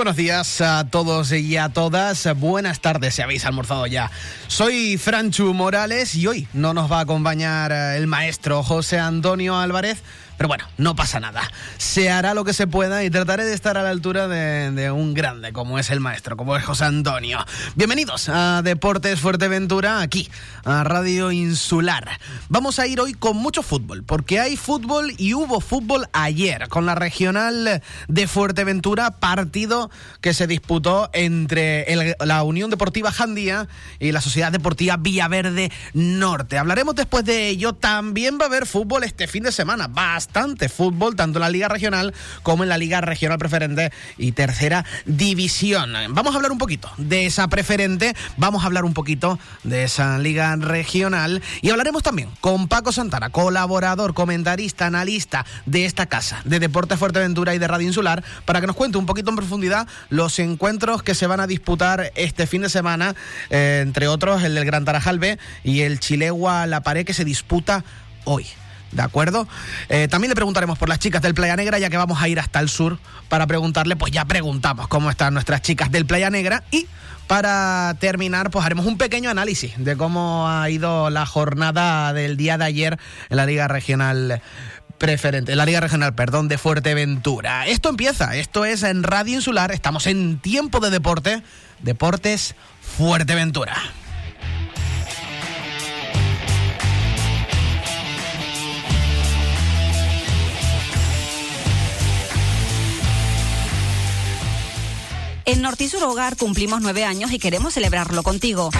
Buenos días a todos y a todas. Buenas tardes, si habéis almorzado ya. Soy Franchu Morales y hoy no nos va a acompañar eh, el maestro José Antonio Álvarez pero bueno, no pasa nada. Se hará lo que se pueda y trataré de estar a la altura de, un grande como es el maestro, como es José Antonio. Bienvenidos a Deportes Fuerteventura, aquí, a Radio Insular. Vamos a ir hoy con mucho fútbol, porque hay fútbol y hubo fútbol ayer con la regional de Fuerteventura, partido que se disputó entre la Unión Deportiva Jandía y la Sociedad Deportiva Villaverde Norte. Hablaremos después de ello. También va a haber fútbol este fin de semana. Basta fútbol, tanto en la Liga Regional como en la Liga Regional Preferente y Tercera División. Vamos a hablar un poquito de esa preferente, vamos a hablar un poquito de esa Liga Regional y hablaremos también con Paco Santana, colaborador, comentarista, analista de esta casa de Deportes Fuerteventura y de Radio Insular, para que nos cuente un poquito en profundidad los encuentros que se van a disputar este fin de semana, eh, entre otros el del Gran Tarajal B y el Chilegua La Pared que se disputa hoy. ¿De acuerdo? Eh, también le preguntaremos por las chicas del Playa Negra, ya que vamos a ir hasta el sur para preguntarle, pues ya preguntamos cómo están nuestras chicas del Playa Negra y para terminar, pues haremos un pequeño análisis de cómo ha ido la jornada del día de ayer en la Liga Regional preferente, en la Liga Regional, perdón, de Fuerteventura. Esto empieza, esto es en Radio Insular, estamos en tiempo de deporte, Deportes Fuerteventura. En Nortisur Hogar cumplimos nueve años y queremos celebrarlo contigo.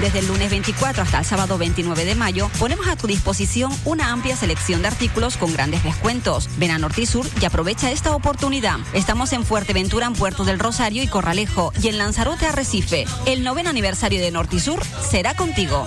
Desde el lunes 24 hasta el sábado 29 de mayo, ponemos a tu disposición una amplia selección de artículos con grandes descuentos. Ven a Nortisur y aprovecha esta oportunidad. Estamos en Fuerteventura, en Puerto del Rosario y Corralejo, y en Lanzarote, Arrecife. El noveno aniversario de Nortisur será contigo.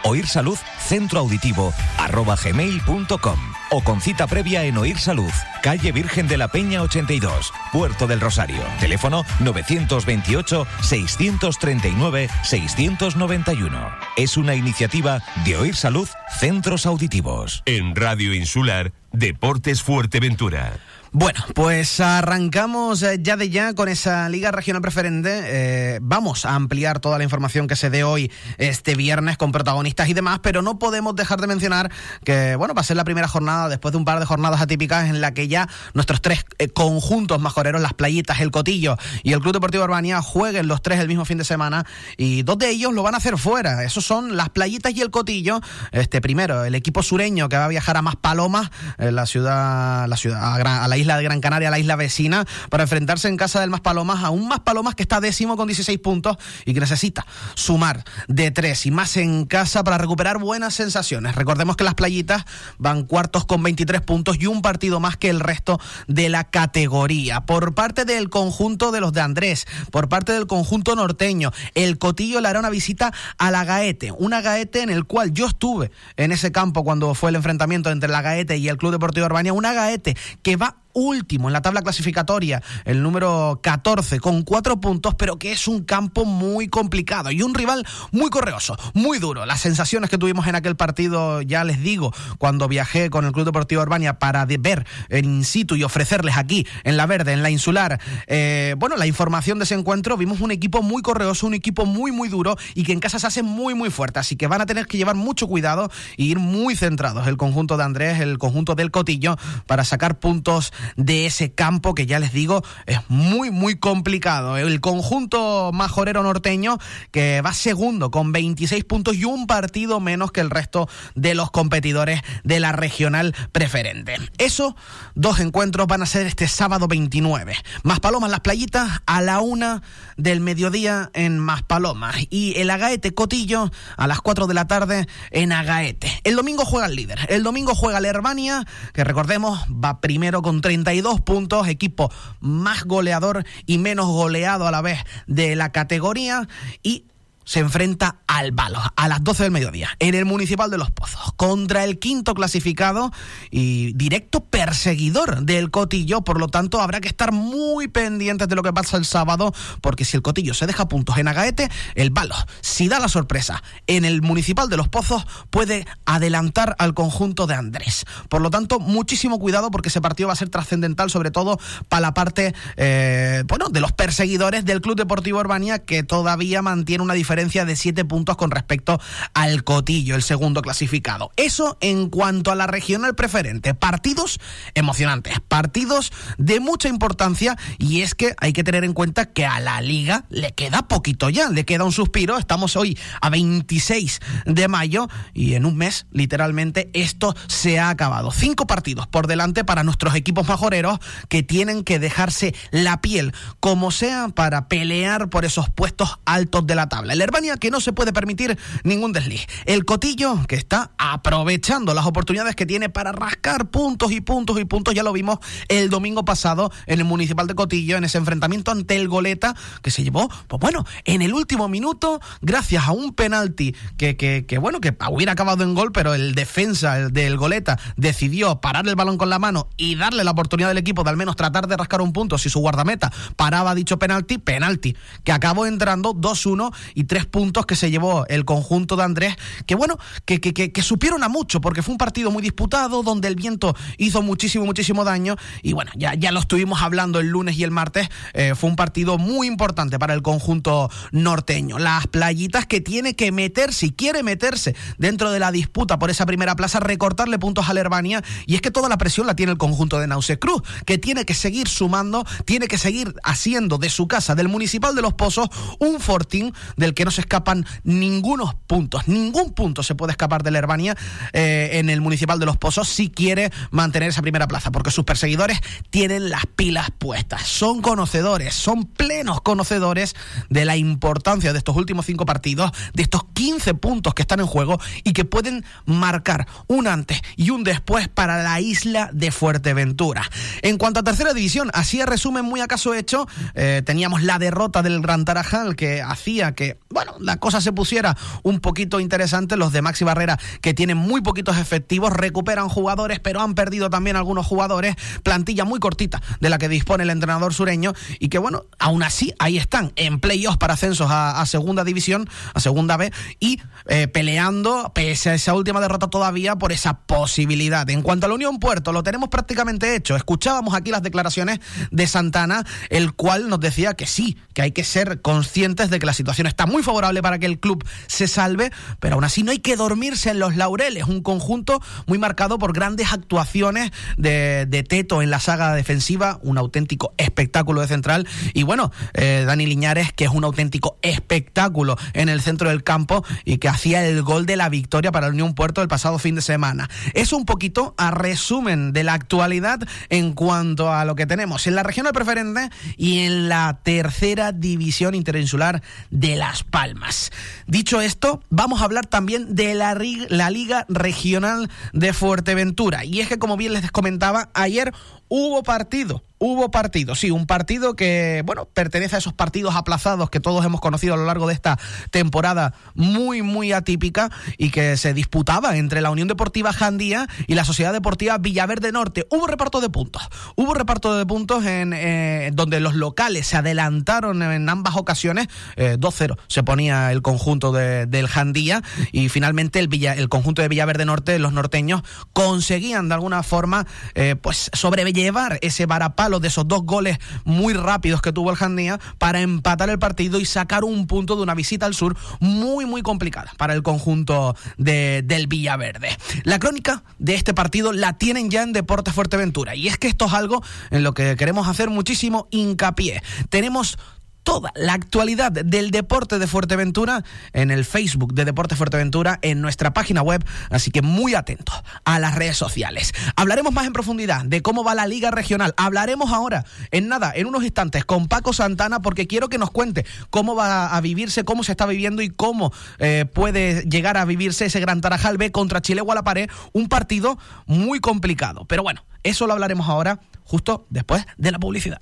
Oír Salud Centro Auditivo arroba gmail.com o con cita previa en Oír Salud, calle Virgen de la Peña 82, Puerto del Rosario. Teléfono 928-639-691. Es una iniciativa de Oír Salud Centros Auditivos. En Radio Insular, Deportes Fuerteventura. Bueno, pues arrancamos eh, ya de ya con esa Liga Regional Preferente. Eh, vamos a ampliar toda la información que se dé hoy, este viernes, con protagonistas y demás, pero no podemos dejar de mencionar que, bueno, va a ser la primera jornada después de un par de jornadas atípicas en la que ya nuestros tres eh, conjuntos majoreros, las playitas, el Cotillo y el Club Deportivo Urbania, jueguen los tres el mismo fin de semana y dos de ellos lo van a hacer fuera. Esos son las playitas y el Cotillo. Este primero, el equipo sureño que va a viajar a Más Palomas, la ciudad, la ciudad, a, a la isla de Gran Canaria, la isla vecina, para enfrentarse en casa del Más Palomas a un Más Palomas que está décimo con 16 puntos y que necesita sumar de tres y más en casa para recuperar buenas sensaciones. Recordemos que las playitas van cuartos con 23 puntos y un partido más que el resto de la categoría. Por parte del conjunto de los de Andrés, por parte del conjunto norteño, el Cotillo le hará una visita a la Gaete, una Gaete en el cual yo estuve en ese campo cuando fue el enfrentamiento entre la Gaete y el Club Deportivo Urbania, una Gaete que va último en la tabla clasificatoria, el número 14, con cuatro puntos, pero que es un campo muy complicado y un rival muy correoso, muy duro. Las sensaciones que tuvimos en aquel partido, ya les digo, cuando viajé con el Club Deportivo Urbania para ver en in situ y ofrecerles aquí, en la verde, en la insular, eh, bueno, la información de ese encuentro, vimos un equipo muy correoso, un equipo muy, muy duro y que en casa se hace muy, muy fuerte. Así que van a tener que llevar mucho cuidado e ir muy centrados el conjunto de Andrés, el conjunto del Cotillo, para sacar puntos de ese campo que ya les digo es muy muy complicado. El conjunto majorero norteño que va segundo con 26 puntos y un partido menos que el resto de los competidores de la regional preferente. Eso, dos encuentros van a ser este sábado 29. Más Palomas las playitas a la una del mediodía en Más Palomas y el Agaete Cotillo a las 4 de la tarde en Agaete. El domingo juega el líder. El domingo juega la Herbania, que recordemos va primero con tres 32 puntos, equipo más goleador y menos goleado a la vez de la categoría. Y se enfrenta al Balo a las 12 del mediodía en el Municipal de Los Pozos contra el quinto clasificado y directo perseguidor del Cotillo. Por lo tanto, habrá que estar muy pendientes de lo que pasa el sábado porque si el Cotillo se deja puntos en Agaete, el Balo, si da la sorpresa en el Municipal de Los Pozos, puede adelantar al conjunto de Andrés. Por lo tanto, muchísimo cuidado porque ese partido va a ser trascendental, sobre todo para la parte eh, bueno, de los perseguidores del Club Deportivo Urbania que todavía mantiene una diferencia de siete puntos con respecto al Cotillo, el segundo clasificado. Eso en cuanto a la regional preferente. Partidos emocionantes, partidos de mucha importancia y es que hay que tener en cuenta que a la liga le queda poquito ya, le queda un suspiro. Estamos hoy a 26 de mayo y en un mes, literalmente, esto se ha acabado. Cinco partidos por delante para nuestros equipos majoreros que tienen que dejarse la piel como sea para pelear por esos puestos altos de la tabla. Que no se puede permitir ningún desliz. El Cotillo que está aprovechando las oportunidades que tiene para rascar puntos y puntos y puntos. Ya lo vimos el domingo pasado en el Municipal de Cotillo, en ese enfrentamiento ante el Goleta, que se llevó, pues bueno, en el último minuto, gracias a un penalti que, que, que bueno, que hubiera acabado en gol, pero el defensa del Goleta decidió parar el balón con la mano y darle la oportunidad al equipo de al menos tratar de rascar un punto si su guardameta paraba dicho penalti, penalti, que acabó entrando 2-1 y tres puntos que se llevó el conjunto de Andrés, que bueno, que, que, que, supieron a mucho, porque fue un partido muy disputado, donde el viento hizo muchísimo, muchísimo daño, y bueno, ya, ya lo estuvimos hablando el lunes y el martes, eh, fue un partido muy importante para el conjunto norteño. Las playitas que tiene que meter, si quiere meterse dentro de la disputa por esa primera plaza, recortarle puntos a Alemania, y es que toda la presión la tiene el conjunto de Nauce Cruz, que tiene que seguir sumando, tiene que seguir haciendo de su casa, del Municipal de Los Pozos, un fortín del que que no se escapan ningunos puntos, ningún punto se puede escapar de la Herbania eh, en el Municipal de Los Pozos si quiere mantener esa primera plaza, porque sus perseguidores tienen las pilas puestas, son conocedores, son plenos conocedores de la importancia de estos últimos cinco partidos, de estos 15 puntos que están en juego y que pueden marcar un antes y un después para la isla de Fuerteventura. En cuanto a tercera división, así a resumen muy acaso hecho, eh, teníamos la derrota del Gran Tarajal que hacía que bueno, la cosa se pusiera un poquito interesante. Los de Maxi Barrera, que tienen muy poquitos efectivos, recuperan jugadores, pero han perdido también algunos jugadores. Plantilla muy cortita de la que dispone el entrenador sureño. Y que, bueno, aún así, ahí están, en playoffs para ascensos a, segunda división, a segunda B, y eh, peleando, pese a esa última derrota todavía, por esa posibilidad. En cuanto a la Unión Puerto, lo tenemos prácticamente hecho. Escuchábamos aquí las declaraciones de Santana, el cual nos decía que sí, que hay que ser conscientes de que la situación está muy favorable para que el club se salve, pero aún así no hay que dormirse en los laureles. Un conjunto muy marcado por grandes actuaciones de, Teto en la saga defensiva, un auténtico espectáculo de central. Y bueno, eh, Dani Liñares, que es un auténtico espectáculo en el centro del campo y que hacía el gol de la victoria para el Unión Puerto el pasado fin de semana. Es un poquito a resumen de la actualidad en cuanto a lo que tenemos en la región del preferente y en la tercera división interinsular de Las Palmas. Dicho esto, vamos a hablar también de la, la Liga Regional de Fuerteventura. Y es que, como bien les comentaba, ayer hubo partido Hubo partido, sí, un partido que, bueno, pertenece a esos partidos aplazados que todos hemos conocido a lo largo de esta temporada muy, muy atípica y que se disputaba entre la Unión Deportiva Jandía y la Sociedad Deportiva Villaverde Norte. Hubo reparto de puntos, hubo reparto de puntos en eh, donde los locales se adelantaron en ambas ocasiones, 2-0 eh, se ponía el conjunto del Jandía y finalmente el, Villa, el conjunto de Villaverde Norte, los norteños, conseguían de alguna forma, eh, pues, sobrellevar ese varapalo de esos dos goles muy rápidos que tuvo el Jandía para empatar el partido y sacar un punto de una visita al sur muy, muy complicada para el conjunto de, del Villaverde. La crónica de este partido la tienen ya en Deportes Fuerteventura y es que esto es algo en lo que queremos hacer muchísimo hincapié. Tenemos toda la actualidad del deporte de Fuerteventura en el Facebook de Deporte Fuerteventura, en nuestra página web, así que muy atentos a las redes sociales. Hablaremos más en profundidad de cómo va la liga regional. Hablaremos ahora, en nada, en unos instantes, con Paco Santana, porque quiero que nos cuente cómo va a vivirse, cómo se está viviendo y cómo eh, puede llegar a vivirse ese Gran Tarajal B contra Chile Pared, un partido muy complicado. Pero bueno, eso lo hablaremos ahora justo después de la publicidad.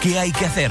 ¿Qué hay que hacer?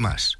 más.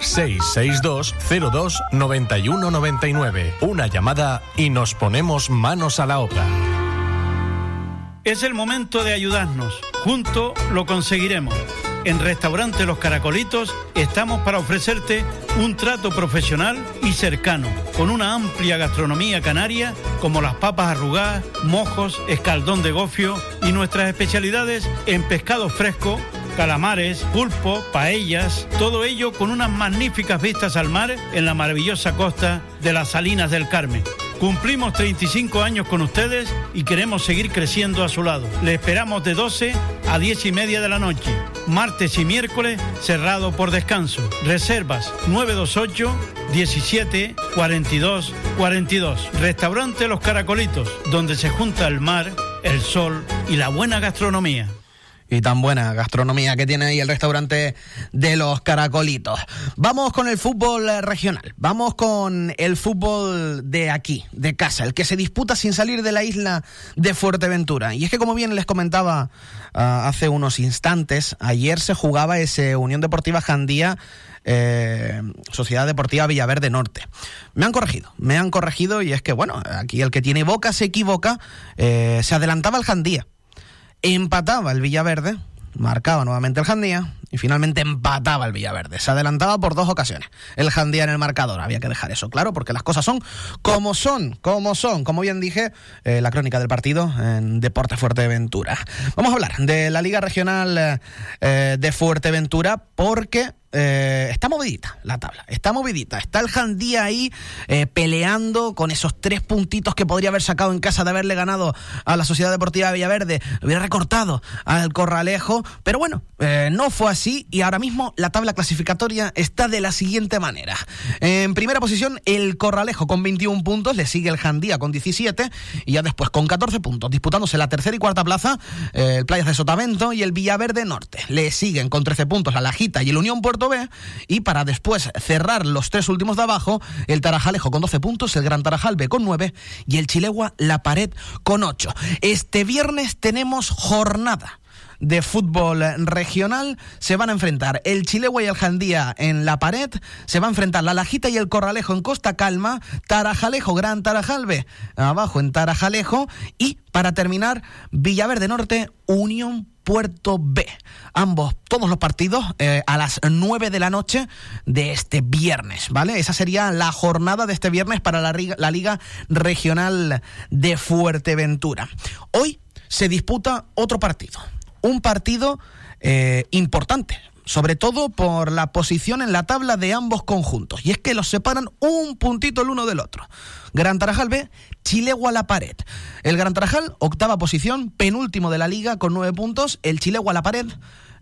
662 02 91 99. Una llamada y nos ponemos manos a la obra. Es el momento de ayudarnos. Juntos lo conseguiremos. En Restaurante Los Caracolitos estamos para ofrecerte un trato profesional y cercano, con una amplia gastronomía canaria como las papas arrugadas, mojos, escaldón de gofio y nuestras especialidades en pescado fresco calamares, pulpo, paellas, todo ello con unas magníficas vistas al mar en la maravillosa costa de las Salinas del Carmen. Cumplimos 35 años con ustedes y queremos seguir creciendo a su lado. Le esperamos de 12 a 10 y media de la noche, martes y miércoles cerrado por descanso. Reservas 928 17 42 42. Restaurante Los Caracolitos, donde se junta el mar, el sol y la buena gastronomía y tan buena gastronomía que tiene ahí el restaurante de los caracolitos. Vamos con el fútbol eh, regional, vamos con el fútbol de aquí, de casa, el que se disputa sin salir de la isla de Fuerteventura. Y es que como bien les comentaba ah, hace unos instantes, ayer se jugaba ese Unión Deportiva Jandía. Eh, Sociedad Deportiva Villaverde Norte. Me han corregido, me han corregido y es que, bueno, aquí el que tiene boca se equivoca, eh, se adelantaba el Jandía empataba el Villaverde, marcaba nuevamente el Jandía y finalmente empataba el Villaverde. Se adelantaba por dos ocasiones el Jandía en el marcador. Había que dejar eso claro porque las cosas son como son, como son. Como bien dije, eh, la crónica del partido en Deporte Fuerteventura. Vamos a hablar de la Liga Regional eh, de Fuerteventura porque eh, está movidita la tabla, está movidita. Está el Jandía ahí eh, peleando con esos tres puntitos que podría haber sacado en casa de haberle ganado a la Sociedad Deportiva de Villaverde. Hubiera recortado al Corralejo, pero bueno, eh, no fue así sí, y ahora mismo la tabla clasificatoria está de la siguiente manera. En primera posición, el Corralejo con 21 puntos, le sigue el Jandía con 17 y ya después con 14 puntos, disputándose la tercera y cuarta plaza, eh, el Playas de Sotavento y el Villaverde Norte. Le siguen con 13 puntos la Lajita y el Unión Puerto B y para después cerrar los tres últimos de abajo, el Tarajalejo con 12 puntos, el Gran Tarajal B con 9 y el Chilegua La Pared con 8. Este viernes tenemos jornada de fútbol regional se van a enfrentar el Chilegua y el Jandía en la pared, se va a enfrentar la Lajita y el Corralejo en Costa Calma, Tarajalejo, Gran Tarajalbe, abajo en Tarajalejo y para terminar Villaverde Norte, Unión Puerto B. Ambos, todos los partidos eh, a las 9 de la noche de este viernes, ¿vale? Esa sería la jornada de este viernes para la, la Liga Regional de Fuerteventura. Hoy se disputa otro partido un partido eh, importante, sobre todo por la posición en la tabla de ambos conjuntos. Y es que los separan un puntito el uno del otro. Gran Tarajal B, Chilegua la pared. El Gran Tarajal, octava posición, penúltimo de la liga con nueve puntos. El Chilegua la pared,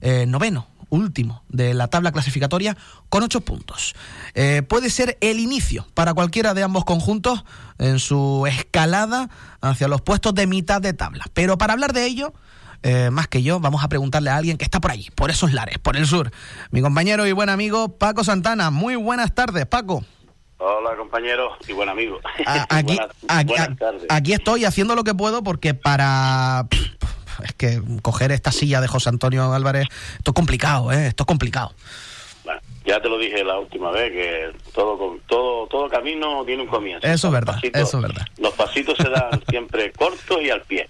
eh, noveno, último de la tabla clasificatoria con ocho puntos. Eh, puede ser el inicio para cualquiera de ambos conjuntos en su escalada hacia los puestos de mitad de tabla. Pero para hablar de ello eh, más que yo, vamos a preguntarle a alguien que está por allí, por esos lares, por el sur. Mi compañero y buen amigo Paco Santana. Muy buenas tardes, Paco. Hola compañero y buen amigo. Ah, aquí, aquí, estoy haciendo lo que puedo porque para... Es que coger esta silla de José Antonio Álvarez, esto es complicado, ¿eh? Esto es complicado. Ya te lo dije la última vez que todo todo todo camino tiene un comienzo. Eso es verdad, eso es verdad. Los pasitos se dan siempre cortos y al pie.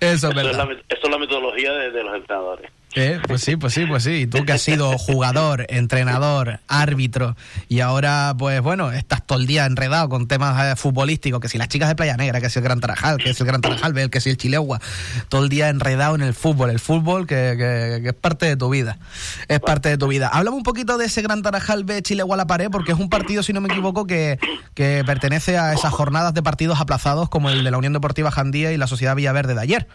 Eso es verdad. Eso es la, eso es la metodología de los entrenadores. Eh, pues sí, pues sí, pues sí. Y tú que has sido jugador, entrenador, árbitro y ahora, pues bueno, estás todo el día enredado con temas eh, futbolísticos, que si las chicas de Playa Negra, que si el Gran Tarajal, que si el Gran Tarajal, que si el Chilegua, todo el día enredado en el fútbol, el fútbol que, que, es parte de tu vida, es parte de tu vida. Háblame un poquito de ese Gran Tarajal B Chilegua a la pared, porque es un partido, si no me equivoco, que, que pertenece a esas jornadas de partidos aplazados como el de la Unión Deportiva Jandía y la Sociedad Villaverde de ayer.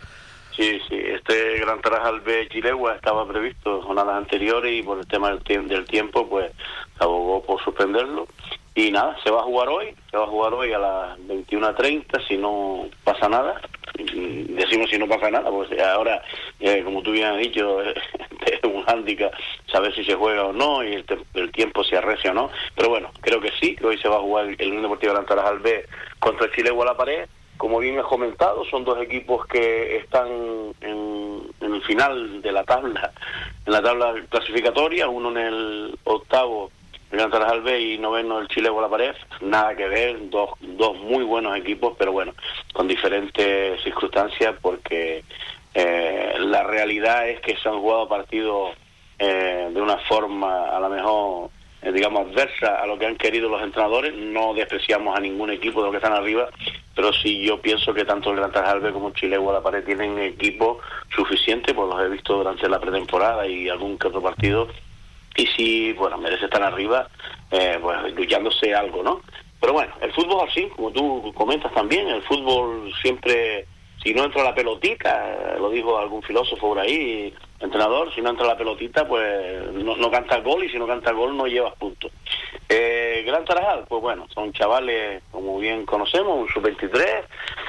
Sí, sí, este Gran Tarajal B Chilegua estaba previsto jornadas anteriores y por el tema del, del tiempo, pues abogó por suspenderlo. Y nada, se va a jugar hoy, se va a jugar hoy a las 21.30 si no pasa nada. Decimos si no pasa nada, pues ahora, eh, como tú bien has dicho, es un hándicap saber si se juega o no y el, tiempo se arrecia o no. Pero bueno, creo que sí, que hoy se va a jugar el Unión Deportivo Gran Tarajal B contra el Chilegua a la pared como bien has comentado, son dos equipos que están en, el final de la tabla, en la tabla clasificatoria, uno en el octavo, el B y noveno el Chile la pared, nada que ver, dos, dos muy buenos equipos, pero bueno, con diferentes circunstancias porque eh, la realidad es que se han jugado partidos eh, de una forma a lo mejor eh, digamos, adversa a lo que han querido los entrenadores. No despreciamos a ningún equipo de los que están arriba, pero sí yo pienso que tanto el Gran Tarjalbe como Chile Pared tienen equipo suficiente, pues los he visto durante la pretemporada y algún que otro partido. Y si, bueno, merece estar arriba, eh, pues luchándose algo, ¿no? Pero bueno, el fútbol así, como tú comentas también, el fútbol siempre, si no entra la pelotita, lo dijo algún filósofo por ahí, entrenador, si no entra la pelotita, pues no, no canta gol y si no canta gol no llevas puntos. Eh, Gran Tarajal, pues bueno, son chavales, como bien conocemos, un sub-23,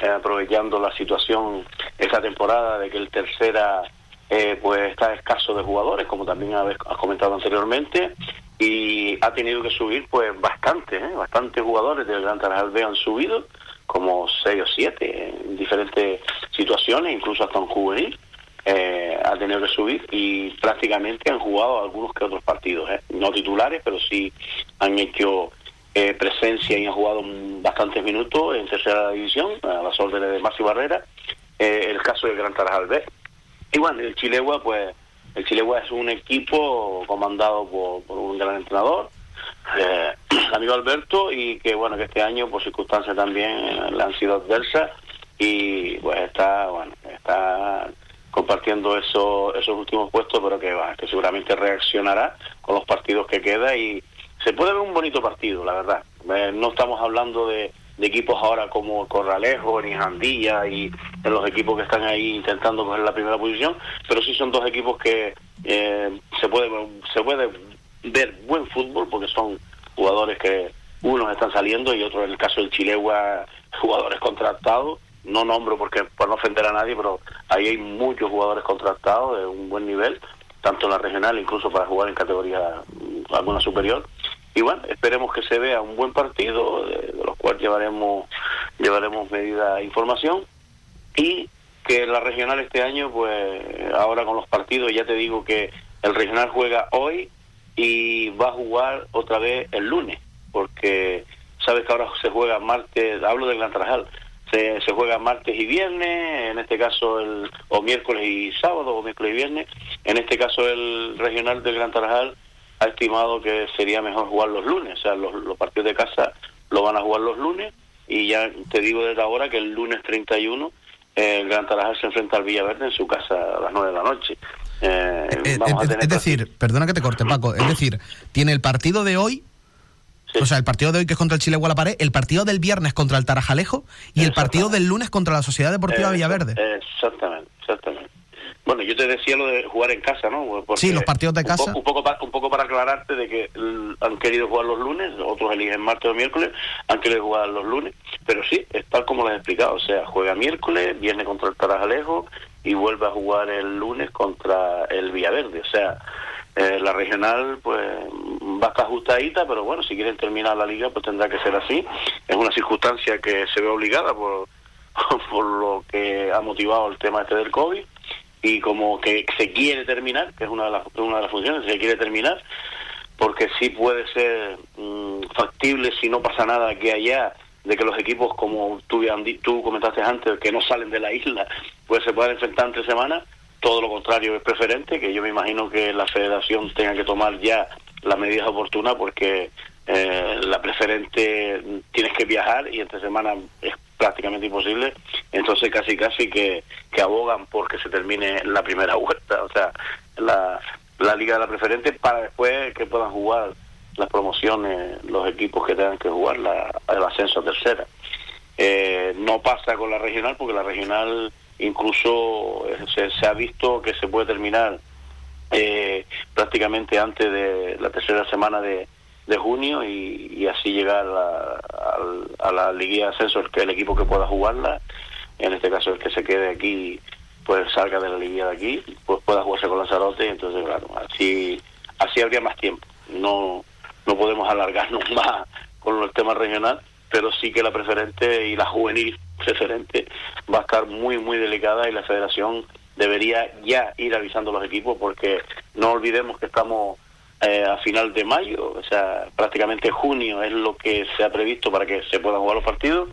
eh, aprovechando la situación esta temporada de que el tercera eh, pues está escaso de jugadores, como también has comentado anteriormente, y ha tenido que subir pues bastante, ¿eh? bastantes jugadores del Gran Tarajal B han subido, como seis o siete en diferentes situaciones, incluso hasta un juvenil eh, ha tenido que subir y prácticamente han jugado algunos que otros partidos, ¿eh? no titulares, pero sí han hecho eh, presencia y han jugado bastantes minutos en tercera división, a las órdenes de Masi Barrera, eh, el caso del Gran Tarajal. Y bueno, el Chilegua, pues, el Chilegua es un equipo comandado por, un gran entrenador, eh, amigo Alberto, y que bueno, que este año por circunstancias también le han sido adversas y pues está, bueno, está compartiendo eso, esos últimos puestos, pero que, va, que seguramente reaccionará con los partidos que queda y se puede ver un bonito partido, la verdad. Eh, no estamos hablando de, equipos ahora como Corralejo, ni Jandilla y de los equipos que están ahí intentando coger la primera posición, pero sí son dos equipos que, eh, se puede se puede ver buen fútbol porque son jugadores que unos están saliendo y otros en el caso del Chilegua jugadores contratados. No nombro porque por no ofender a nadie pero ahí hay muchos jugadores contratados de un buen nivel tanto en la regional incluso para jugar en categoría mm, alguna superior. Y bueno esperemos que se vea un buen partido de, los cuales llevaremos llevaremos medida información. Y que la regional este año pues ahora con los partidos ya te digo que el regional juega hoy y va a jugar otra vez el lunes porque sabes que ahora se juega martes hablo del Gran Trajal se, se juega martes y viernes, en este caso el o miércoles y sábado, o miércoles y viernes. En este caso el regional del Gran Tarajal ha estimado que sería mejor jugar los lunes, o sea, los, los partidos de casa lo van a jugar los lunes y ya te digo desde ahora que el lunes 31 el Gran Tarajal se enfrenta al Villaverde en su casa a las 9 de la noche. Eh, eh, eh es decir, perdona que te corte, Paco, es decir, tiene el partido de hoy o sea, el partido de hoy que es contra el Chile Gualapare, el partido del viernes contra el Tarajalejo y el partido del lunes contra la Sociedad Deportiva Villaverde. Exactamente, exactamente. Bueno, yo te decía lo de jugar en casa, ¿no? sí, los partidos de casa. Un, poco, un poco para aclararte de que han querido jugar los lunes, otros eligen martes o miércoles, han querido jugar los lunes, pero sí, es tal como lo he explicado, o sea, juega miércoles, viene contra el Tarajalejo y vuelve a jugar el lunes contra el Villaverde, o sea, eh, la regional pues va a estar ajustadita, pero bueno, si quieren terminar la liga pues tendrá que ser así. Es una circunstancia que se ve obligada por, por lo que ha motivado el tema este del COVID y como que se quiere terminar, que es una de las, una de las funciones, se quiere terminar, porque sí puede ser mm, factible si no pasa nada que allá de que los equipos, como tú, comentaste antes, que no salen de la isla, pues se puedan enfrentar entre semanas, todo lo contrario es preferente, que yo me imagino que la federación tenga que tomar ya las medidas oportunas porque eh, la preferente tienes que viajar y entre semanas es prácticamente imposible, entonces casi casi que, que abogan porque se termine la primera vuelta, o sea, la, la liga de la preferente para después que puedan jugar las promociones, los equipos que tengan que jugar la, el ascenso a tercera. Eh, no pasa con la regional porque la regional incluso eh, se, ha visto que se puede terminar eh, prácticamente antes de la tercera semana de, junio y, así llegar a, a, la liguilla de ascenso el, el equipo que pueda jugarla. En este caso el que se quede aquí pues salga de la liguilla de aquí pues pueda jugarse con Lanzarote y entonces claro así así habría más tiempo. No no podemos alargarnos más con el tema regional pero sí que la preferente y la juvenil preferente va a estar muy, muy delicada y la federación debería ya ir avisando a los equipos porque no olvidemos que estamos eh, a final de mayo, o sea, prácticamente junio es lo que se ha previsto para que se puedan jugar los partidos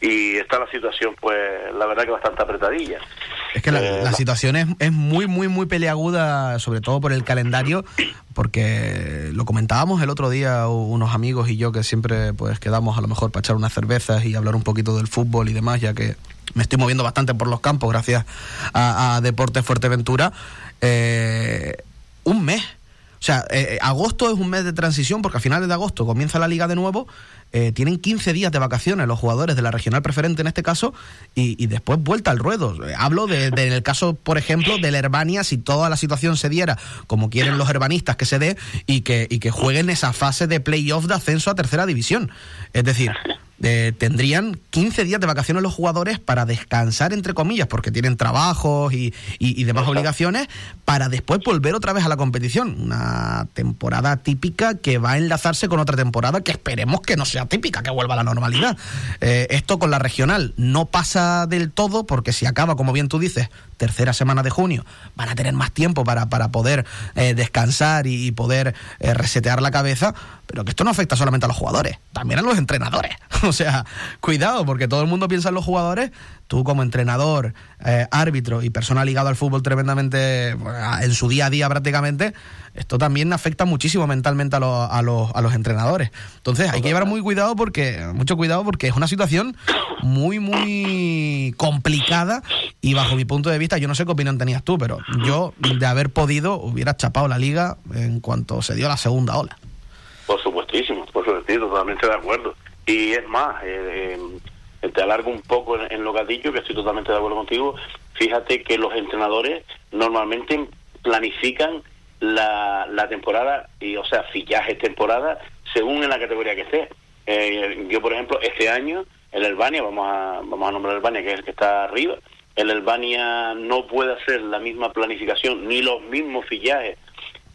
y está la situación, pues, la verdad que bastante apretadilla. Es que la, eh, situación es, es, muy, muy, muy peleaguda, sobre todo por el calendario, porque lo comentábamos el otro día unos amigos y yo que siempre pues quedamos a lo mejor para echar unas cervezas y hablar un poquito del fútbol y demás, ya que me estoy moviendo bastante por los campos gracias a, a Deportes Fuerteventura. Eh, un mes o sea, eh, eh, agosto es un mes de transición porque a finales de agosto comienza la liga de nuevo. Eh, tienen 15 días de vacaciones los jugadores de la regional preferente en este caso y, después vuelta al ruedo. Hablo de, en el caso, por ejemplo, del Herbania, si toda la situación se diera como quieren los herbanistas que se dé y que, y que jueguen esa fase de playoff de ascenso a tercera división. Es decir, eh, tendrían 15 días de vacaciones los jugadores para descansar, entre comillas, porque tienen trabajos y, y, demás obligaciones, para después volver otra vez a la competición. Una temporada típica que va a enlazarse con otra temporada que esperemos que no sea típica, que vuelva a la normalidad. Eh, esto con la regional no pasa del todo, porque si acaba, como bien tú dices, tercera semana de junio, van a tener más tiempo para, para poder eh, descansar y, poder resetear la cabeza, pero que esto no afecta solamente a los jugadores, también a los entrenadores. O sea, cuidado, porque todo el mundo piensa en los jugadores. Tú como entrenador, eh, árbitro y persona ligada al fútbol tremendamente en su día a día prácticamente, esto también afecta muchísimo mentalmente a, los, a, los, a los entrenadores. Entonces hay que llevar muy cuidado porque, mucho cuidado porque es una situación muy, muy complicada y bajo mi punto de vista, yo no sé qué opinión tenías tú, pero yo de haber podido hubiera chapado la liga en cuanto se dio la segunda ola. Por supuestísimo, por supuesto, totalmente de acuerdo. Y es más, eh, eh, te alargo un poco en, lo que has dicho, que estoy totalmente de acuerdo contigo. Fíjate que los entrenadores normalmente planifican la, temporada, y o sea, fichajes temporada, según en la categoría que esté. Eh, yo, por ejemplo, este año, el Albania, vamos a, vamos a nombrar Albania, que es el que está arriba, el Albania no puede hacer la misma planificación ni los mismos fichajes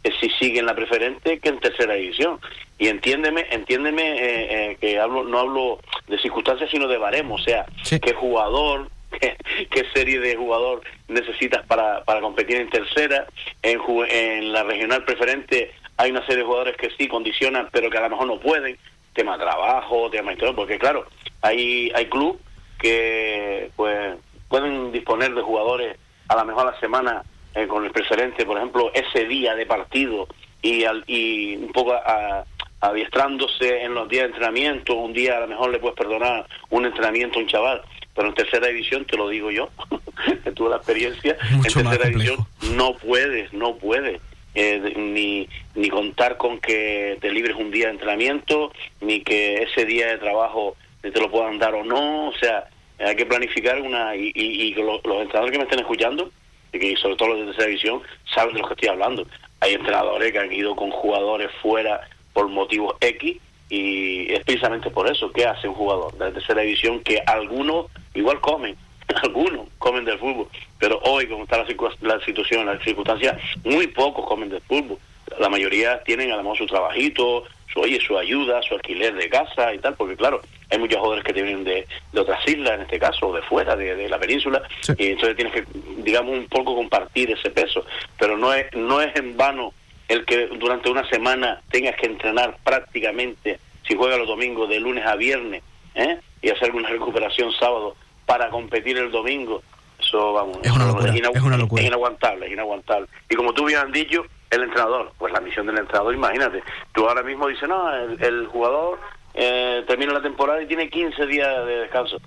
eh, si sigue en la preferente que en tercera división. Y entiéndeme, entiéndeme eh, eh, que hablo no hablo de circunstancias sino de baremo, o sea, qué jugador, qué, qué, serie de jugador necesitas para, para competir en tercera, en, en la regional preferente hay una serie de jugadores que sí condicionan, pero que a lo mejor no pueden, tema trabajo, tema historia, porque claro, hay hay club que pues pueden disponer de jugadores a lo mejor a la semana eh, con el preferente, por ejemplo, ese día de partido y, al, y un poco a, adiestrándose en los días de entrenamiento, un día a lo mejor le puedes perdonar un entrenamiento a un chaval, pero en tercera división, te lo digo yo, que tuve la experiencia, en tercera división no puedes, no puedes. Eh, ni, ni contar con que te libres un día de entrenamiento, ni que ese día de trabajo te lo puedan dar o no, o sea, hay que planificar una, y, y, los, los entrenadores que me estén escuchando, y sobre todo los de tercera división, saben de lo que estoy hablando. Hay entrenadores que han ido con jugadores fuera por motivos X y es precisamente por eso que hace un jugador de la tercera división que algunos igual comen, algunos comen del fútbol, pero hoy como está la, la situación, las circunstancias, muy pocos comen del fútbol. La mayoría tienen a lo mejor su trabajito, su, oye, su ayuda, su alquiler de casa y tal, porque claro, hay muchos jugadores que te vienen de, de otras islas, en este caso, o de fuera, de, la península, y entonces tienes que, digamos, un poco compartir ese peso, pero no es, no es en vano el que durante una semana tengas que entrenar prácticamente, si juega los domingos, de lunes a viernes, ¿eh? y hacer una recuperación sábado para competir el domingo, eso, vamos, es una locura, es, una locura. es inaguantable, es inaguantable. Y como tú bien has dicho, el entrenador, pues la misión del entrenador, imagínate, tú ahora mismo dices, no, el, jugador eh, termina la temporada y tiene 15 días de descanso.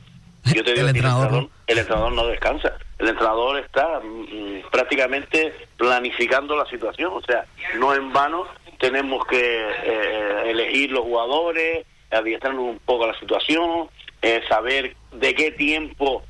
Yo te digo, el, entrenador, el, entrenador, no descansa, el entrenador está mm, prácticamente planificando la situación, o sea, no en vano tenemos que eh, elegir los jugadores, adiestrarnos un poco a la situación, eh, saber de qué tiempo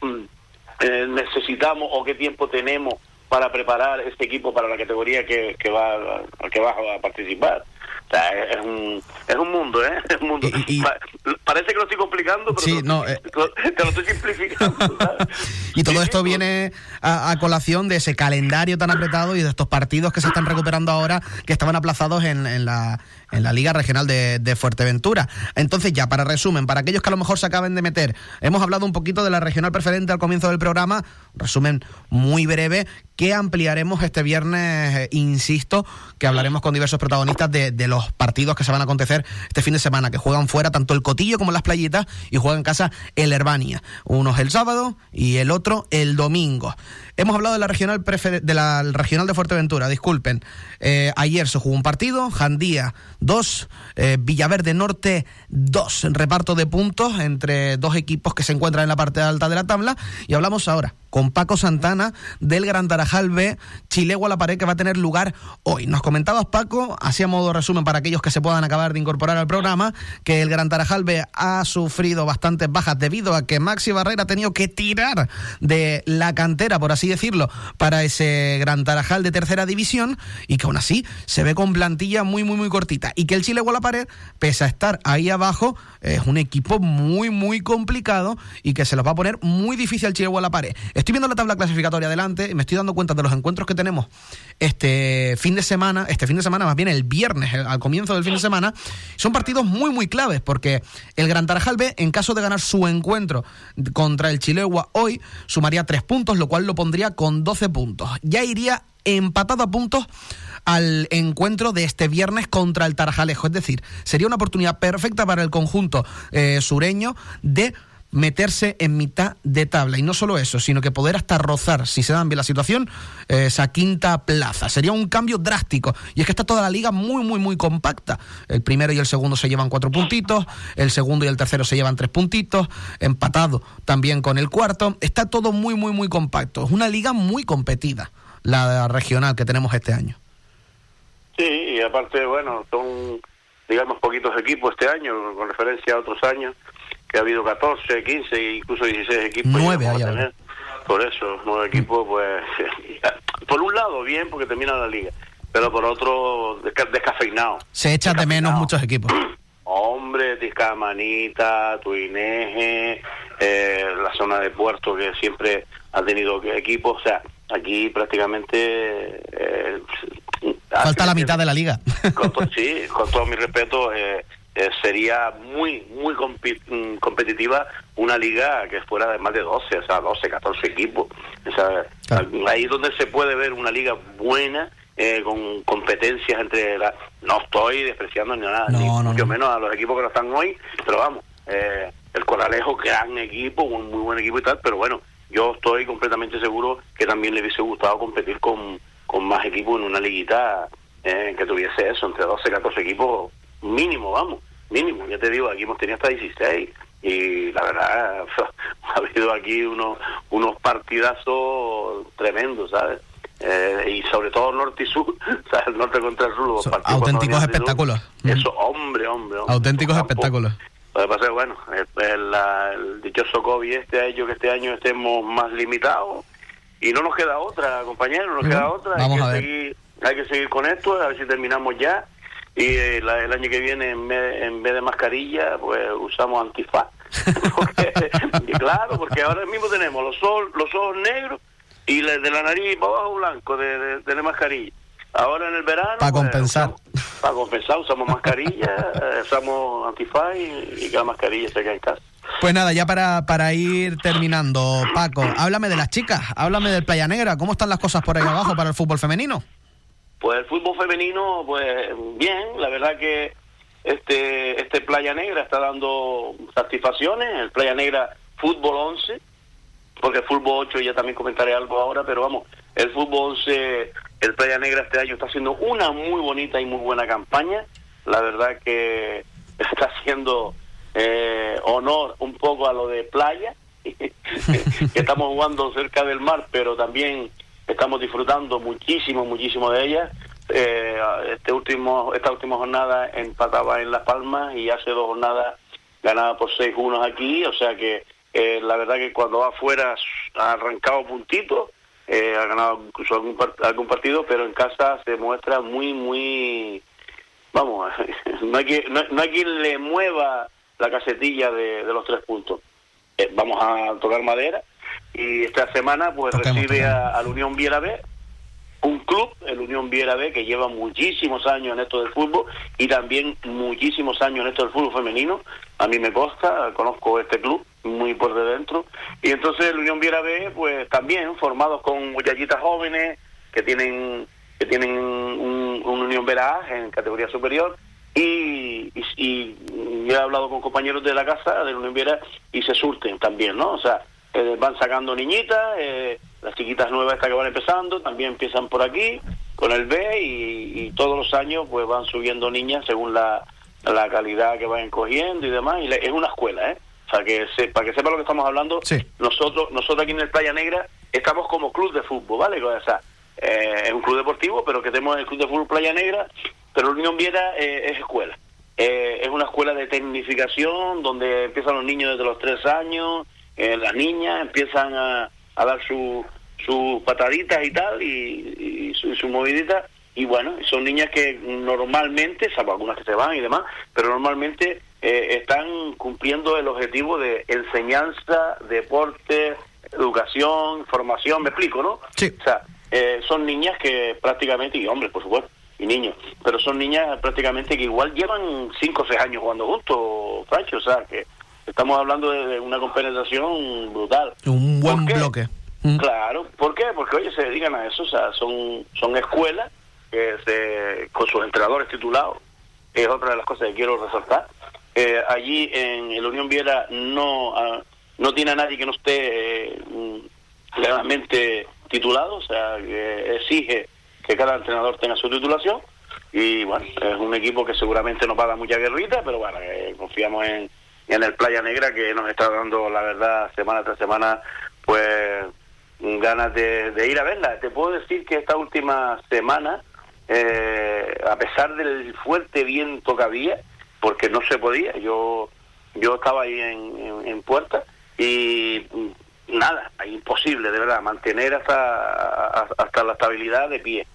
mm, necesitamos o qué tiempo tenemos para preparar este equipo para la categoría que, que va que va a participar. O sea, es un, es un mundo, ¿eh? Es un mundo. Parece que lo estoy complicando, pero sí, no, eh. te lo estoy simplificando. y todo esto viene a, colación de ese calendario tan apretado y de estos partidos que se están recuperando ahora, que estaban aplazados en, en la en la Liga Regional de, de, Fuerteventura. Entonces, ya para resumen, para aquellos que a lo mejor se acaben de meter, hemos hablado un poquito de la regional preferente al comienzo del programa, resumen muy breve, que ampliaremos este viernes, eh, insisto, que hablaremos con diversos protagonistas de, los partidos que se van a acontecer este fin de semana, que juegan fuera tanto el Cotillo como las playitas y juegan en casa el Herbania. Uno es el sábado y el otro el domingo. Hemos hablado de la regional de la regional de Fuerteventura, disculpen. Eh, ayer se jugó un partido, Jandía 2, eh, Villaverde Norte 2, reparto de puntos entre dos equipos que se encuentran en la parte alta de la tabla y hablamos ahora con Paco Santana del Gran Tarajal B, Chilegua la pared que va a tener lugar hoy. Nos comentabas, Paco, así a modo resumen para aquellos que se puedan acabar de incorporar al programa, que el Gran Tarajal B ha sufrido bastantes bajas debido a que Maxi Barrera ha tenido que tirar de la cantera, por así decirlo, para ese Gran Tarajal de tercera división y que aún así se ve con plantilla muy, muy, muy cortita. Y que el Chilegua la pared, pese a estar ahí abajo, es un equipo muy, muy complicado y que se los va a poner muy difícil al Chilegua la pared. Estoy viendo la tabla clasificatoria adelante y me estoy dando cuenta de los encuentros que tenemos este fin de semana, este fin de semana, más bien el viernes, al comienzo del fin de semana, son partidos muy, muy claves, porque el Gran Tarajal B, en caso de ganar su encuentro contra el Chilegua hoy, sumaría tres puntos, lo cual lo pondría con 12 puntos. Ya iría empatado a puntos al encuentro de este viernes contra el Tarajalejo. Es decir, sería una oportunidad perfecta para el conjunto eh, sureño de meterse en mitad de tabla. Y no solo eso, sino que poder hasta rozar, si se dan bien la situación, eh, esa quinta plaza. Sería un cambio drástico. Y es que está toda la liga muy, muy, muy compacta. El primero y el segundo se llevan cuatro puntitos, el segundo y el tercero se llevan tres puntitos, empatado también con el cuarto. Está todo muy, muy, muy compacto. Es una liga muy competida, la regional que tenemos este año. Sí, y aparte, bueno, son, digamos, poquitos equipos este año, con referencia a otros años que ha habido 14, 15, incluso 16 equipos. Nueve Por eso, nueve equipos, pues por un lado bien porque termina la liga, pero por otro descafeinado. Se echan de menos muchos equipos. Hombre, Tiscamanita, Tuineje, eh, la zona de Puerto que siempre ha tenido equipos, o sea, aquí prácticamente... Eh, Falta la mitad de la liga. sí, con todo mi respeto, eh, eh, sería muy, muy mm, competitiva una liga que fuera de más de 12, o sea, 12, 14 equipos. O sea, Ahí donde se puede ver una liga buena, eh, con competencias entre la... No estoy despreciando ni nada, ni mucho menos a los equipos que no están hoy, pero vamos, eh, el Coralejo, gran equipo, un muy buen equipo y tal, pero bueno, yo estoy completamente seguro que también le hubiese gustado competir con, con más equipos en una liguita eh, que tuviese eso, entre 12 y 14 equipos mínimo, vamos, mínimo. Ya te digo, aquí hemos tenido hasta 16 y la verdad ha habido aquí unos, unos partidazos tremendos, ¿sabes? Eh, y sobre todo norte y sur, ¿sabes? el norte contra el sur. auténticos espectáculos. eso, hombre, hombre, Auténticos espectáculos. Lo que pasa es bueno, el, el, dichoso COVID este ha hecho que este año estemos más limitados y no nos queda otra, compañero, no nos queda otra. Vamos hay que a Seguir, hay que seguir con esto, a ver si terminamos ya y eh, el año que viene en vez, de mascarilla pues usamos antifaz. Claro porque ahora mismo tenemos los ojos los ojos negros y de la nariz para abajo blanco de, de, la mascarilla. Ahora en el verano para pues, compensar. para compensar usamos mascarilla eh, usamos antifaz y, que la mascarilla se queda en casa. Pues nada, ya para, para ir terminando, Paco, háblame de las chicas, háblame del Playa Negra, ¿cómo están las cosas por ahí abajo para el fútbol femenino? Pues el fútbol femenino, pues bien, la verdad que este este Playa Negra está dando satisfacciones, el Playa Negra Fútbol 11, porque el Fútbol 8 ya también comentaré algo ahora, pero vamos, el Fútbol 11, el Playa Negra este año está haciendo una muy bonita y muy buena campaña, la verdad que está haciendo eh, honor un poco a lo de playa, que estamos jugando cerca del mar, pero también estamos disfrutando muchísimo, muchísimo de ella. Eh, este último, esta última jornada empataba en Las Palmas y hace dos jornadas ganaba por seis unos aquí, o sea que eh, la verdad que cuando va afuera ha arrancado puntitos, eh, ha ganado incluso algún, algún partido, pero en casa se muestra muy, muy, vamos, no hay, que, no, hay quien le mueva la casetilla de, de los tres puntos. vamos a tocar madera, y esta semana pues recibe A, la Unión Viera B, un club, el Unión Viera B, que lleva muchísimos años en esto del fútbol y también muchísimos años en esto del fútbol femenino. A mí me consta, conozco este club muy por de dentro. Y entonces el Unión Viera B, pues también formados con muchachitas jóvenes que tienen que tienen un, Unión Viera A en categoría superior y, y, he hablado con compañeros de la casa de la Unión Viera y se surten también, ¿no? O sea, eh, van sacando niñitas, eh, las chiquitas nuevas estas que van empezando también empiezan por aquí con el B y, todos los años pues van subiendo niñas según la, la calidad que vayan cogiendo y demás y es una escuela, ¿eh? O sea, que para que sepa lo que estamos hablando, nosotros nosotros aquí en el Playa Negra estamos como club de fútbol, ¿vale? O sea, eh, es un club deportivo, pero que tenemos el club de fútbol Playa Negra, pero la Unión Viera es escuela. es una escuela de tecnificación donde empiezan los niños desde los tres años, eh, las niñas empiezan a, dar sus su pataditas y tal, y, su, su, movidita, y bueno, son niñas que normalmente, salvo algunas que se van y demás, pero normalmente eh, están cumpliendo el objetivo de enseñanza, deporte, educación, formación, me explico, ¿no? Sí. O sea, eh, son niñas que prácticamente, y hombres, por supuesto, y niños, pero son niñas prácticamente que igual llevan 5 o 6 años jugando juntos, Francho, o sea, que Estamos hablando de, una compensación brutal. Un buen bloque. Mm. Claro, ¿por qué? Porque oye, se dedican a eso, o sea, son, son escuelas que se, con sus entrenadores titulados, es otra de las cosas que quiero resaltar. Eh, allí en el Unión Viera no, ah, no tiene a nadie que no esté eh, legalmente titulado, o sea, que exige que cada entrenador tenga su titulación y bueno, es un equipo que seguramente no paga mucha guerrita, pero bueno, eh, confiamos en en el Playa Negra que nos está dando, la verdad, semana tras semana, pues ganas de, ir a verla. Te puedo decir que esta última semana, eh, a pesar del fuerte viento que había, porque no se podía, yo yo estaba ahí en, en, puerta y nada, imposible, de verdad, mantener hasta, hasta la estabilidad de pie.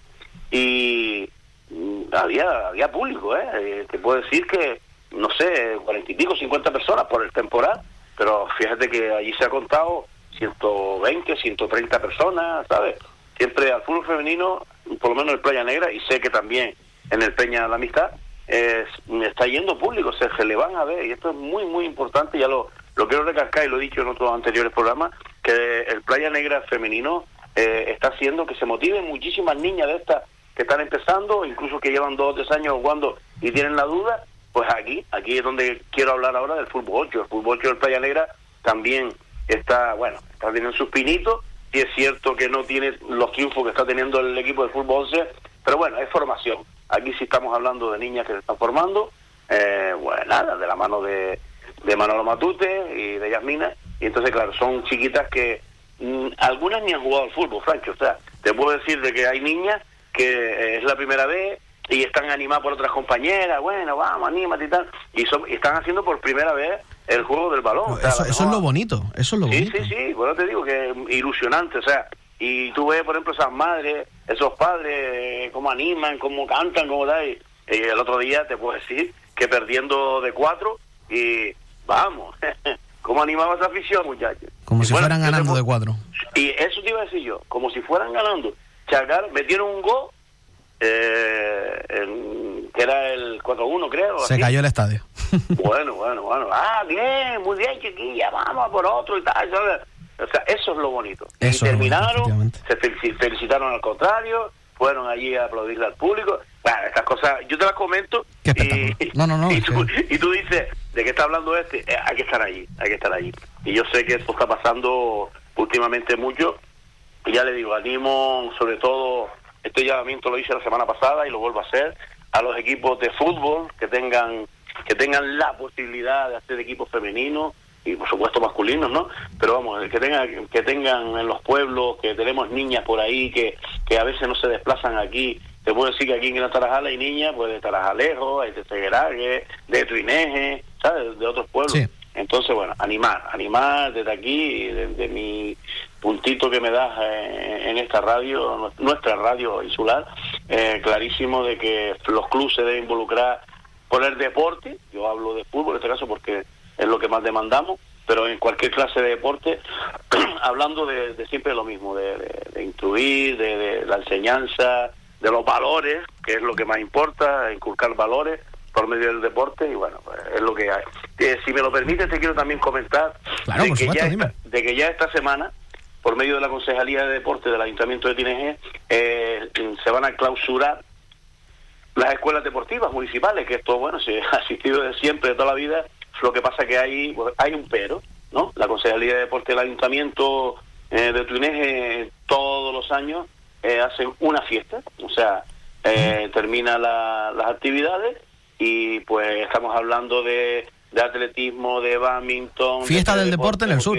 Y mm, había, había público, ¿eh? ¿eh? Te puedo decir que, no sé, cuarenta y pico, cincuenta personas por el temporal, pero fíjate que allí se ha contado 120, 130 personas, ¿sabes? Siempre al fútbol femenino, por lo menos en Playa Negra, y sé que también en el Peña de la Amistad, está yendo público, se, se le van a ver, y esto es muy, muy importante, ya lo, lo quiero recalcar y lo he dicho en otros anteriores programas, que el Playa Negra femenino eh, está haciendo que se motiven muchísimas niñas de estas que están empezando, incluso que llevan dos o tres años jugando y tienen la duda, pues aquí, aquí es donde quiero hablar ahora del fútbol 8. El fútbol 8 del Playa Negra también está, bueno, está teniendo sus pinitos, y es cierto que no tiene los triunfos que está teniendo el equipo de fútbol 11, pero bueno, es formación. Aquí sí estamos hablando de niñas que se están formando, eh, bueno, nada, de la mano de, de Manolo Matute y de Yasmina. Y entonces, claro, son chiquitas que mm, algunas ni han jugado al fútbol, Francho. O sea, te puedo decir de que hay niñas que eh, es la primera vez y están animadas por otras compañeras, bueno, vamos, anímate y tal. Y, son, están haciendo por primera vez el juego del balón. eso, es lo bonito, eso es lo sí, bonito. Sí, sí, bueno, te digo que es ilusionante, o sea, y tú ves, por ejemplo, esas madres, esos padres, cómo animan, cómo cantan, cómo tal. Y, y el otro día te puedo decir que perdiendo de cuatro y Vamos, ¿cómo animaba esa afición, muchachos? Como si fueran ganando de cuatro. Y eso te iba a decir yo, como si fueran ganando. Chacar metieron un gol, eh, que era el 4-1, creo. Se cayó el estadio. bueno, bueno, bueno. Ah, bien, muy bien, chiquilla, vamos por otro y tal. O sea, eso es lo bonito. y terminaron, se felicitaron al contrario, fueron allí a aplaudirle al público. Bueno, estas cosas, yo te las comento. Y, no, no, no. Y tú, y tú dices, ¿de qué está hablando este? Eh, hay que estar allí, hay que estar allí. Y yo sé que esto está pasando últimamente mucho. Y ya le digo, animo sobre todo, este llamamiento lo hice la semana pasada y lo vuelvo a hacer, a los equipos de fútbol que tengan que tengan la posibilidad de hacer equipos femeninos y por supuesto masculinos, ¿no? Pero vamos, que tengan que tengan en los pueblos, que tenemos niñas por ahí que, que a veces no se desplazan aquí te puedo decir que aquí en la Tarajal hay niñas, pues de Tarajalejo, hay de Seguerague, de Tuineje, ¿sabes? De otros pueblos. Entonces, bueno, animar, animar desde aquí, desde mi puntito que me das eh, en esta radio, nuestra radio insular, eh, clarísimo de que los clubes se deben involucrar por el deporte, yo hablo de fútbol en este caso porque es lo que más demandamos, pero en cualquier clase de deporte, hablando de, siempre lo mismo, de, de, instruir, de, la enseñanza, de los valores, que es lo que más importa, inculcar valores por medio del deporte y bueno, pues, es lo que hay. Eh, si me lo permites, te quiero también comentar de, que ya esta, de que ya esta semana, por medio de la Concejalía de Deporte del Ayuntamiento de Tineje, eh, se van a clausurar las escuelas deportivas municipales, que esto, bueno, se ha asistido de siempre, de toda la vida, lo que pasa que hay, pues, hay un pero, ¿no? La Concejalía de Deporte del Ayuntamiento eh, de Tuineje todos los años eh, hacen una fiesta, o sea, eh, termina las actividades y pues estamos hablando de, de atletismo, de badminton. Fiesta del deporte, en el sur.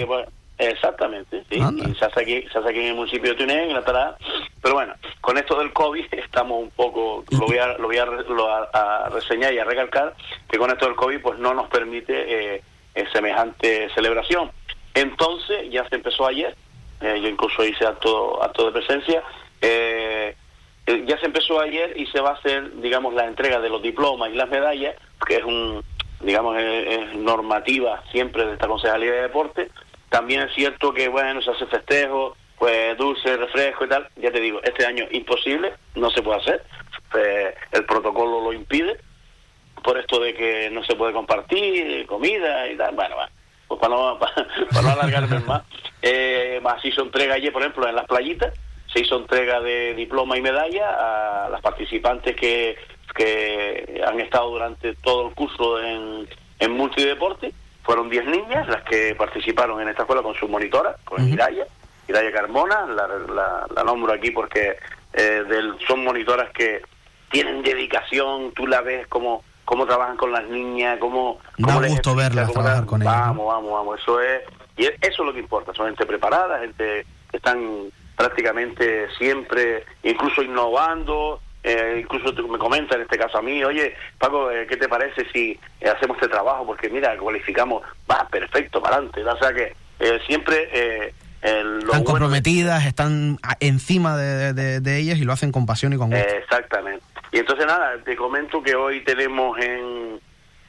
Exactamente, sí. se hace, aquí, se hace aquí en el municipio de Túnez, en la Tará. Pero bueno, con esto del COVID estamos un poco, lo voy, a, lo voy a, reseñar y a recalcar, que con esto del COVID pues no nos permite eh, semejante celebración. Entonces, ya se empezó ayer, yo incluso hice acto, acto de presencia, eh, eh, ya se empezó ayer y se va a hacer, digamos, la entrega de los diplomas y las medallas, que es un, digamos, es, normativa siempre de esta Concejalía de Deporte. También es cierto que, bueno, se hace festejo, pues dulce, refresco y tal. Ya te digo, este año imposible, no se puede hacer. Eh, el protocolo lo impide, por esto de que no se puede compartir comida y tal. Bueno, pues para no, para, no alargarme más. Eh, más hizo entrega ayer, por ejemplo, en las playitas se hizo entrega de diploma y medalla a las participantes que, que han estado durante todo el curso en, en multideporte. Fueron 10 niñas las que participaron en esta escuela con su monitora, con Iraya, Iraya Carmona, la, la, nombro aquí porque eh, del, son monitoras que tienen dedicación, tú la ves como cómo trabajan con las niñas, cómo... cómo da gusto verlas trabajar con ellas. Vamos, vamos, vamos, eso es... Y eso es lo que importa, son gente preparada, gente que están prácticamente siempre, incluso innovando, eh, incluso me comenta en este caso a mí, oye, Paco, eh, ¿qué te parece si eh, hacemos este trabajo? Porque mira, cualificamos, va, perfecto, para adelante. O sea que siempre están comprometidas, están encima de, ellas y lo hacen con pasión y con gusto. exactamente. Y entonces nada, te comento que hoy tenemos en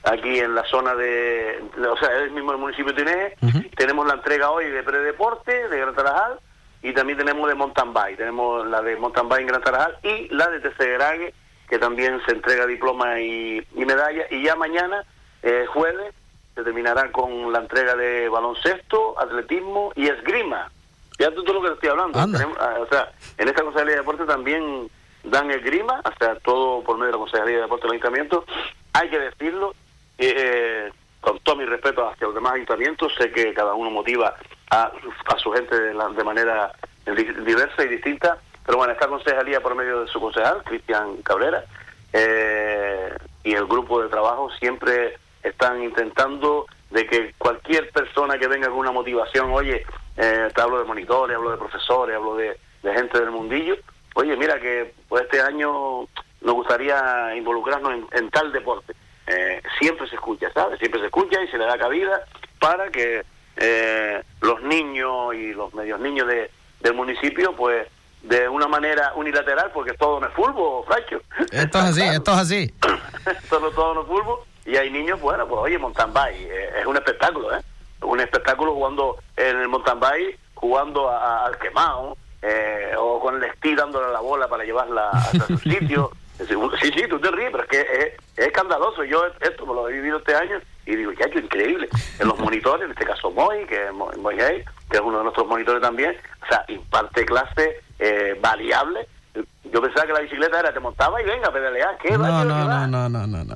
aquí en la zona de, o sea, es el mismo municipio de Tineje, tenemos la entrega hoy de predeporte de Gran Tarajal y también tenemos de mountain bike, tenemos la de mountain bike en Gran Tarajal y la de Tesegerague, que también se entrega diploma y, medalla y ya mañana, eh, jueves, se terminará con la entrega de baloncesto, atletismo y esgrima. Ya tú, todo lo que te estoy hablando. Ah, o sea, en esta Consejería de Deporte también dan esgrima, o sea, todo por medio de la Consejería de Deporte del Ayuntamiento. Hay que decirlo, eh, con todo mi respeto hacia los demás ayuntamientos, sé que cada uno motiva a, su gente de, de manera diversa y distinta, pero bueno, esta concejalía por medio de su concejal, Cristian Cabrera, eh, y el grupo de trabajo siempre están intentando de que cualquier persona que venga con una motivación, oye, eh, te hablo de monitores, hablo de profesores, hablo de, gente del mundillo, oye, mira que pues este año nos gustaría involucrarnos en, tal deporte. Eh, siempre se escucha, ¿sabes? Siempre se escucha y se le da cabida para que eh, los niños y los medios niños de, del municipio, pues de una manera unilateral, porque todo no es fútbol, Fracho. Esto es así, esto es así. esto no todo no es fútbol y hay niños, bueno, pues oye, mountain bike, eh, es un espectáculo, ¿eh? Un espectáculo jugando en el mountain bike, jugando al quemado, eh, o con el esquí dándole la bola para llevarla a su sitio. Sí, sí, tú te ríes, pero es que es, escandaloso. Yo esto me lo he vivido este año y digo, ya, increíble. En los monitores, en este caso Moy, que es Moy que es uno de nuestros monitores también, o sea, imparte clase eh, variable yo pensaba que la bicicleta era te montaba y venga pedalear. ¿Qué no, no, no, no, no, no, no,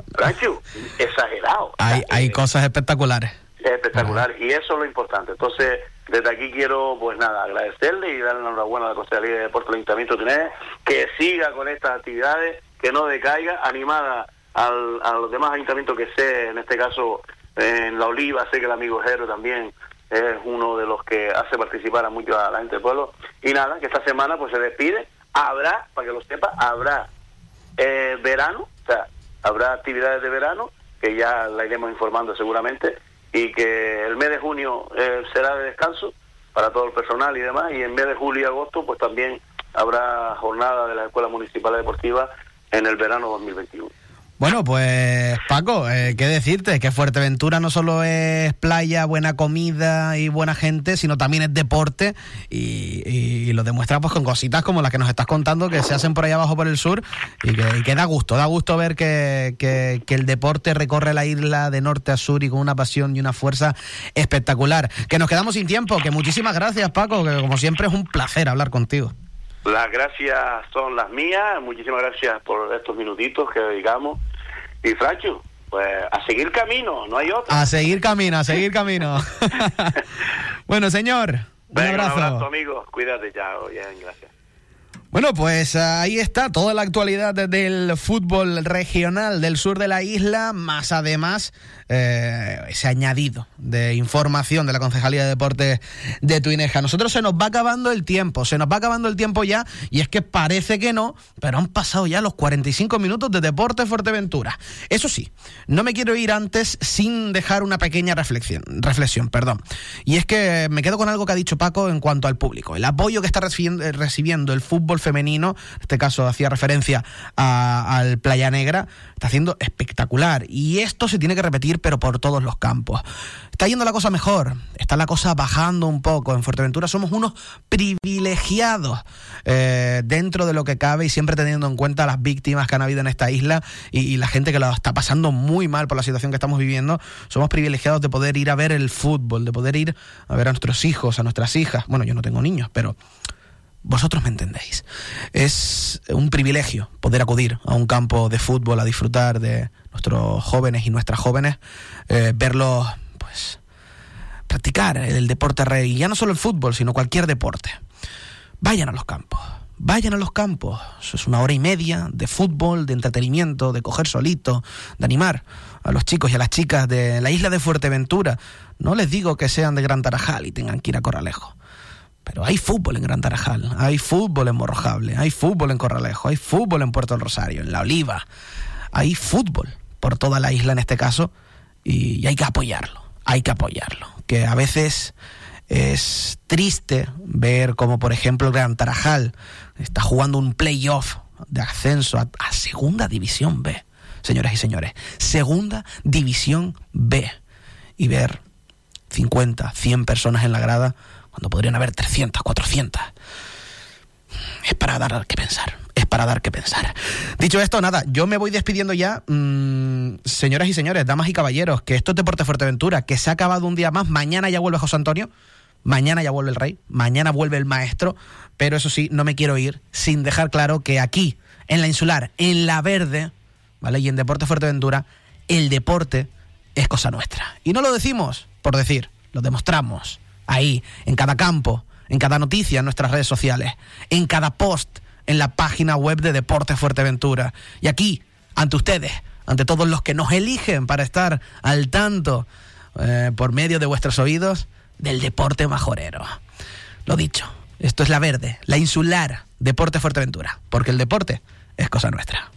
exagerado. Hay, hay cosas espectaculares. Espectacular, y eso es lo importante. Entonces, desde aquí quiero, pues nada, agradecerle y darle enhorabuena a la Consejería de Deportes del Ayuntamiento de que siga con estas actividades, que no decaiga, animada al, a los demás ayuntamientos que sé, en este caso en La Oliva, sé que el amigo Jero también es uno de los que hace participar a mucho a la gente del pueblo. Y nada, que esta semana pues se despide habrá, para que lo sepa, habrá eh, verano, o sea, habrá actividades de verano, que ya la iremos informando seguramente, y que el mes de junio eh, será de descanso para todo el personal y demás, y en mes de julio y agosto, pues también habrá jornada de la Escuela Municipal Deportiva en el verano 2021. Bueno, pues Paco, eh, qué decirte, que Fuerteventura no solo es playa, buena comida y buena gente, sino también es deporte y, lo demuestra pues con cositas como las que nos estás contando que se hacen por ahí abajo por el sur y que, da gusto, da gusto ver que, el deporte recorre la isla de norte a sur y con una pasión y una fuerza espectacular. Que nos quedamos sin tiempo, que muchísimas gracias Paco, que como siempre es un placer hablar contigo. Las gracias son las mías. Muchísimas gracias por estos minutitos que dedicamos. Y Fracho, pues a seguir camino, no hay otro. A seguir camino, a seguir camino. bueno, señor. Un abrazo. Un abrazo, amigo. Cuídate ya. Bien, gracias. Bueno, pues ahí está toda la actualidad del fútbol regional del sur de la isla, más además eh, ese añadido de información de la Concejalía de Deportes de Tuineja. Nosotros se nos va acabando el tiempo, se nos va acabando el tiempo ya, y es que parece que no, pero han pasado ya los 45 minutos de Deporte Fuerteventura. Eso sí, no me quiero ir antes sin dejar una pequeña reflexión, reflexión, perdón. Y es que me quedo con algo que ha dicho Paco en cuanto al público. El apoyo que está recibiendo, recibiendo el fútbol femenino, en este caso hacía referencia al Playa Negra, está haciendo espectacular. Y esto se tiene que repetir pero por todos los campos. Está yendo la cosa mejor, está la cosa bajando un poco. En Fuerteventura somos unos privilegiados eh, dentro de lo que cabe y siempre teniendo en cuenta las víctimas que han habido en esta isla y, la gente que lo está pasando muy mal por la situación que estamos viviendo. Somos privilegiados de poder ir a ver el fútbol, de poder ir a ver a nuestros hijos, a nuestras hijas. Bueno, yo no tengo niños, pero vosotros me entendéis. Es un privilegio poder acudir a un campo de fútbol a disfrutar de nuestros jóvenes y nuestras jóvenes, eh, verlos, pues, practicar el deporte rey, ya no solo el fútbol, sino cualquier deporte. Vayan a los campos, vayan a los campos. Eso es una hora y media de fútbol, de entretenimiento, de coger solito, de animar a los chicos y a las chicas de la isla de Fuerteventura. No les digo que sean de Gran Tarajal y tengan que ir a Corralejo. Pero hay fútbol en Gran Tarajal, hay fútbol en Morrojable, hay fútbol en Corralejo, hay fútbol en Puerto del Rosario, en La Oliva. Hay fútbol por toda la isla en este caso y, hay que apoyarlo, hay que apoyarlo. Que a veces Es triste ver como, por ejemplo, Gran Tarajal está jugando un playoff de ascenso a, a Segunda División B. Señoras y señores, Segunda División B. Y ver 50, 100 personas en la grada cuando podrían haber 300, 400. Es para dar que pensar es para dar que pensar. Dicho esto, nada, yo me voy despidiendo ya. Mmm, señoras y señores, damas y caballeros, que esto es Deporte Fuerteventura, que se ha acabado un día más. Mañana ya vuelve José Antonio. Mañana ya vuelve el rey, mañana vuelve el maestro, pero eso sí, no me quiero ir sin dejar claro que aquí, en la insular, en la verde, ¿vale? Y en Deporte Fuerteventura, el deporte es cosa nuestra. Y no lo decimos por decir, lo demostramos ahí, en cada campo, en cada noticia en nuestras redes sociales, en cada post en la página web de Deporte Fuerteventura. Y aquí, ante ustedes, ante todos los que nos eligen para estar al tanto eh, por medio de vuestros oídos del deporte majorero. Lo dicho, esto es la verde, la insular, Deporte Fuerteventura, porque el deporte es cosa nuestra.